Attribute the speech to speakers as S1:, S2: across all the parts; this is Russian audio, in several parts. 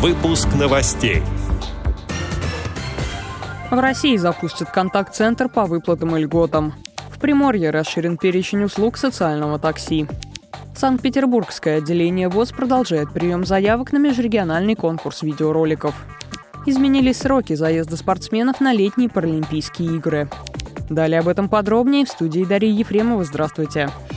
S1: Выпуск новостей.
S2: В России запустят контакт-центр по выплатам и льготам. В Приморье расширен перечень услуг социального такси. Санкт-Петербургское отделение ВОЗ продолжает прием заявок на межрегиональный конкурс видеороликов. Изменились сроки заезда спортсменов на летние Паралимпийские игры. Далее об этом подробнее в студии Дарьи Ефремова. Здравствуйте. Здравствуйте.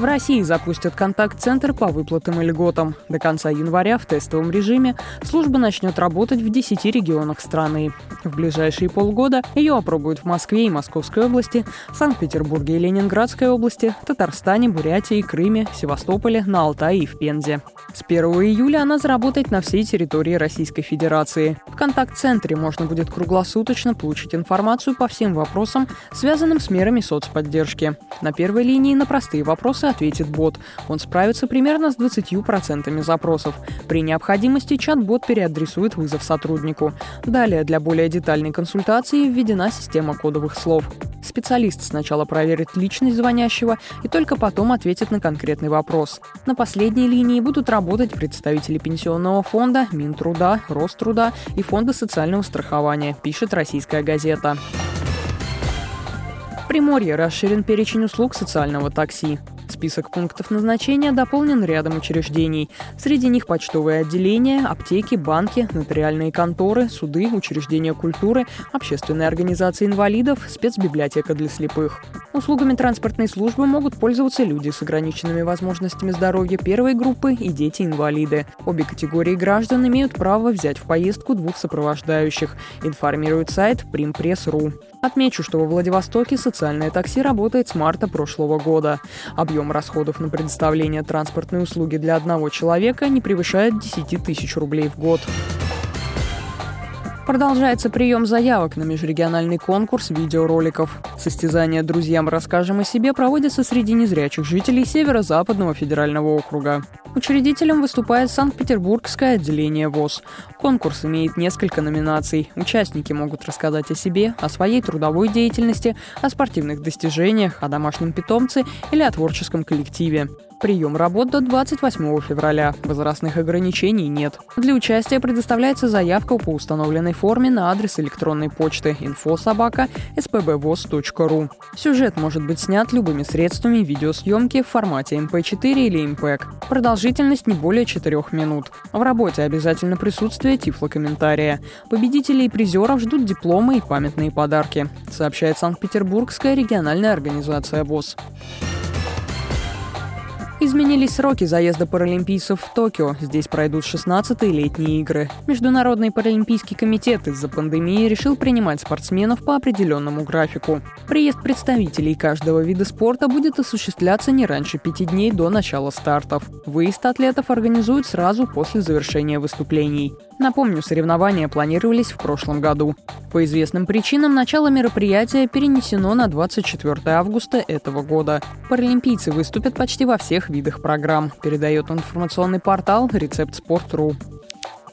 S2: В России запустят контакт-центр по выплатам и льготам. До конца января в тестовом режиме служба начнет работать в 10 регионах страны. В ближайшие полгода ее опробуют в Москве и Московской области, Санкт-Петербурге и Ленинградской области, Татарстане, Бурятии, Крыме, Севастополе, на Алтае и в Пензе. С 1 июля она заработает на всей территории Российской Федерации. В контакт-центре можно будет круглосуточно получить информацию по всем вопросам, связанным с мерами соцподдержки. На первой линии на простые вопросы ответит бот. Он справится примерно с 20% запросов. При необходимости чат-бот переадресует вызов сотруднику. Далее для более детальной консультации введена система кодовых слов. Специалист сначала проверит личность звонящего и только потом ответит на конкретный вопрос. На последней линии будут работать представители Пенсионного фонда, Минтруда, Роструда и Фонда социального страхования, пишет российская газета. Приморье расширен перечень услуг социального такси. Список пунктов назначения дополнен рядом учреждений. Среди них почтовые отделения, аптеки, банки, нотариальные конторы, суды, учреждения культуры, общественные организации инвалидов, спецбиблиотека для слепых. Услугами транспортной службы могут пользоваться люди с ограниченными возможностями здоровья первой группы и дети-инвалиды. Обе категории граждан имеют право взять в поездку двух сопровождающих, информирует сайт primpress.ru. Отмечу, что во Владивостоке социальное такси работает с марта прошлого года. Объем расходов на предоставление транспортной услуги для одного человека не превышает 10 тысяч рублей в год. Продолжается прием заявок на межрегиональный конкурс видеороликов. Состязание «Друзьям расскажем о себе» проводится среди незрячих жителей Северо-Западного федерального округа. Учредителем выступает Санкт-Петербургское отделение ВОЗ. Конкурс имеет несколько номинаций. Участники могут рассказать о себе, о своей трудовой деятельности, о спортивных достижениях, о домашнем питомце или о творческом коллективе. Прием работ до 28 февраля. Возрастных ограничений нет. Для участия предоставляется заявка по установленной форме на адрес электронной почты info.sobaka.spbvoz.ru. Сюжет может быть снят любыми средствами видеосъемки в формате MP4 или MPEG. Продолжительность не более 4 минут. В работе обязательно присутствие тифлокомментария. Победителей и призеров ждут дипломы и памятные подарки, сообщает Санкт-Петербургская региональная организация ВОЗ. Изменились сроки заезда паралимпийцев в Токио. Здесь пройдут 16-е летние игры. Международный паралимпийский комитет из-за пандемии решил принимать спортсменов по определенному графику. Приезд представителей каждого вида спорта будет осуществляться не раньше пяти дней до начала стартов. Выезд атлетов организуют сразу после завершения выступлений. Напомню, соревнования планировались в прошлом году. По известным причинам начало мероприятия перенесено на 24 августа этого года. Паралимпийцы выступят почти во всех видах программ, передает информационный портал «Рецепт Спорт.ру».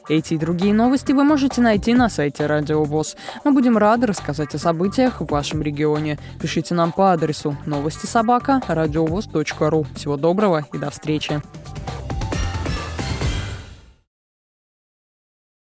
S2: Эти и другие новости вы можете найти на сайте Радио ВОЗ. Мы будем рады рассказать о событиях в вашем регионе. Пишите нам по адресу новости собака ру. Всего доброго и до встречи.